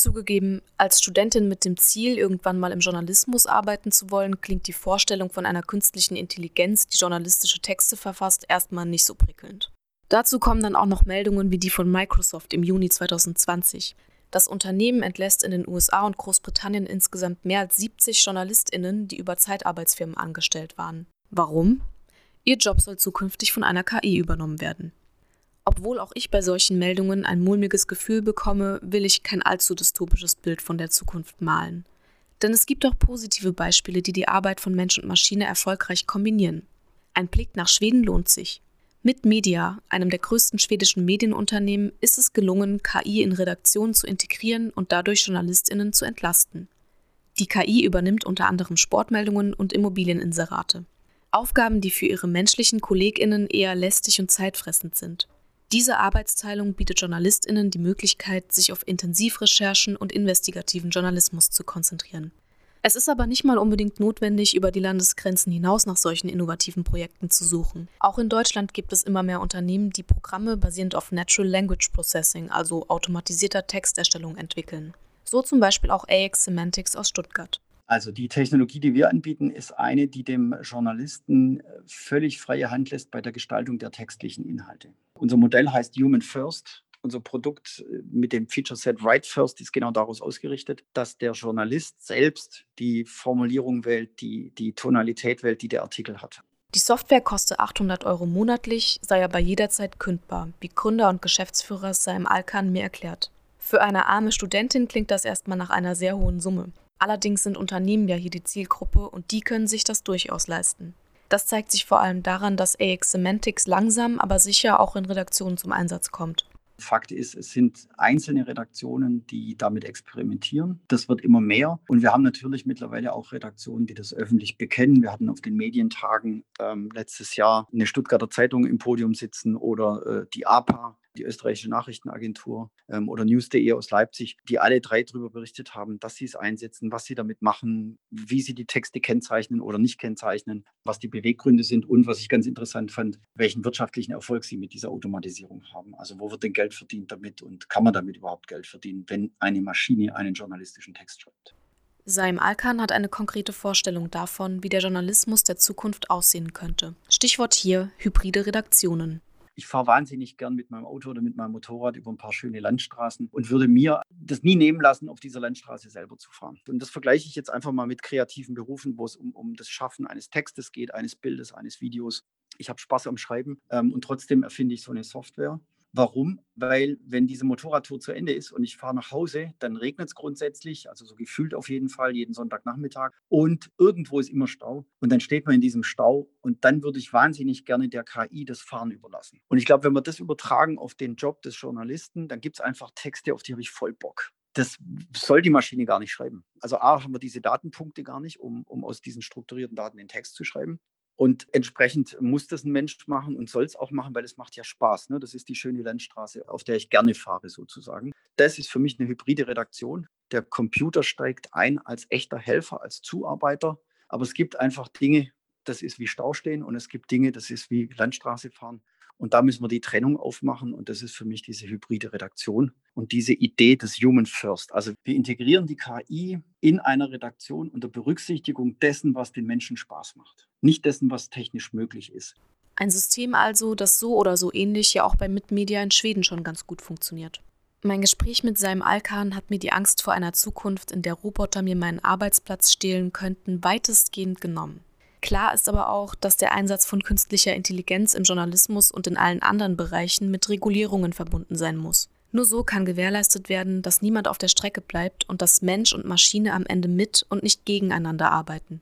Zugegeben, als Studentin mit dem Ziel, irgendwann mal im Journalismus arbeiten zu wollen, klingt die Vorstellung von einer künstlichen Intelligenz, die journalistische Texte verfasst, erstmal nicht so prickelnd. Dazu kommen dann auch noch Meldungen wie die von Microsoft im Juni 2020. Das Unternehmen entlässt in den USA und Großbritannien insgesamt mehr als 70 JournalistInnen, die über Zeitarbeitsfirmen angestellt waren. Warum? Ihr Job soll zukünftig von einer KI übernommen werden. Obwohl auch ich bei solchen Meldungen ein mulmiges Gefühl bekomme, will ich kein allzu dystopisches Bild von der Zukunft malen. Denn es gibt auch positive Beispiele, die die Arbeit von Mensch und Maschine erfolgreich kombinieren. Ein Blick nach Schweden lohnt sich. Mit Media, einem der größten schwedischen Medienunternehmen, ist es gelungen, KI in Redaktionen zu integrieren und dadurch Journalistinnen zu entlasten. Die KI übernimmt unter anderem Sportmeldungen und Immobilieninserate. Aufgaben, die für ihre menschlichen Kolleginnen eher lästig und zeitfressend sind. Diese Arbeitsteilung bietet Journalistinnen die Möglichkeit, sich auf Intensivrecherchen und investigativen Journalismus zu konzentrieren. Es ist aber nicht mal unbedingt notwendig, über die Landesgrenzen hinaus nach solchen innovativen Projekten zu suchen. Auch in Deutschland gibt es immer mehr Unternehmen, die Programme basierend auf Natural Language Processing, also automatisierter Texterstellung, entwickeln. So zum Beispiel auch AX Semantics aus Stuttgart. Also die Technologie, die wir anbieten, ist eine, die dem Journalisten völlig freie Hand lässt bei der Gestaltung der textlichen Inhalte. Unser Modell heißt Human First unser Produkt äh, mit dem Feature Set Write First ist genau daraus ausgerichtet, dass der Journalist selbst die Formulierung wählt, die, die Tonalität wählt, die der Artikel hat. Die Software kostet 800 Euro monatlich, sei aber jederzeit kündbar, wie Gründer und Geschäftsführer Sam Alkan mir erklärt. Für eine arme Studentin klingt das erstmal nach einer sehr hohen Summe. Allerdings sind Unternehmen ja hier die Zielgruppe und die können sich das durchaus leisten. Das zeigt sich vor allem daran, dass AX Semantics langsam, aber sicher auch in Redaktionen zum Einsatz kommt. Fakt ist, es sind einzelne Redaktionen, die damit experimentieren. Das wird immer mehr. Und wir haben natürlich mittlerweile auch Redaktionen, die das öffentlich bekennen. Wir hatten auf den Medientagen ähm, letztes Jahr eine Stuttgarter Zeitung im Podium sitzen oder äh, die APA, die österreichische Nachrichtenagentur ähm, oder News.de aus Leipzig, die alle drei darüber berichtet haben, dass sie es einsetzen, was sie damit machen, wie sie die Texte kennzeichnen oder nicht kennzeichnen, was die Beweggründe sind und was ich ganz interessant fand, welchen wirtschaftlichen Erfolg sie mit dieser Automatisierung haben. Also wo wird denn Geld verdient damit und kann man damit überhaupt Geld verdienen, wenn eine Maschine einen journalistischen Text schreibt? Saim Alkan hat eine konkrete Vorstellung davon, wie der Journalismus der Zukunft aussehen könnte. Stichwort hier hybride Redaktionen ich fahre wahnsinnig gern mit meinem Auto oder mit meinem Motorrad über ein paar schöne Landstraßen und würde mir das nie nehmen lassen, auf dieser Landstraße selber zu fahren. Und das vergleiche ich jetzt einfach mal mit kreativen Berufen, wo es um, um das Schaffen eines Textes geht, eines Bildes, eines Videos. Ich habe Spaß am Schreiben ähm, und trotzdem erfinde ich so eine Software Warum? Weil wenn diese Motorradtour zu Ende ist und ich fahre nach Hause, dann regnet es grundsätzlich, also so gefühlt auf jeden Fall, jeden Sonntagnachmittag. Und irgendwo ist immer Stau. Und dann steht man in diesem Stau und dann würde ich wahnsinnig gerne der KI das Fahren überlassen. Und ich glaube, wenn wir das übertragen auf den Job des Journalisten, dann gibt es einfach Texte, auf die habe ich voll Bock das soll die Maschine gar nicht schreiben. Also A haben wir diese Datenpunkte gar nicht, um, um aus diesen strukturierten Daten den Text zu schreiben. Und entsprechend muss das ein Mensch machen und soll es auch machen, weil es macht ja Spaß. Ne? Das ist die schöne Landstraße, auf der ich gerne fahre sozusagen. Das ist für mich eine hybride Redaktion. Der Computer steigt ein als echter Helfer, als Zuarbeiter. Aber es gibt einfach Dinge, das ist wie Staustehen und es gibt Dinge, das ist wie Landstraße fahren. Und da müssen wir die Trennung aufmachen und das ist für mich diese hybride Redaktion und diese Idee des Human First. Also wir integrieren die KI in einer Redaktion unter Berücksichtigung dessen, was den Menschen Spaß macht, nicht dessen, was technisch möglich ist. Ein System also, das so oder so ähnlich ja auch bei Mitmedia in Schweden schon ganz gut funktioniert. Mein Gespräch mit seinem Alkan hat mir die Angst vor einer Zukunft, in der Roboter mir meinen Arbeitsplatz stehlen könnten, weitestgehend genommen. Klar ist aber auch, dass der Einsatz von künstlicher Intelligenz im Journalismus und in allen anderen Bereichen mit Regulierungen verbunden sein muss. Nur so kann gewährleistet werden, dass niemand auf der Strecke bleibt und dass Mensch und Maschine am Ende mit und nicht gegeneinander arbeiten.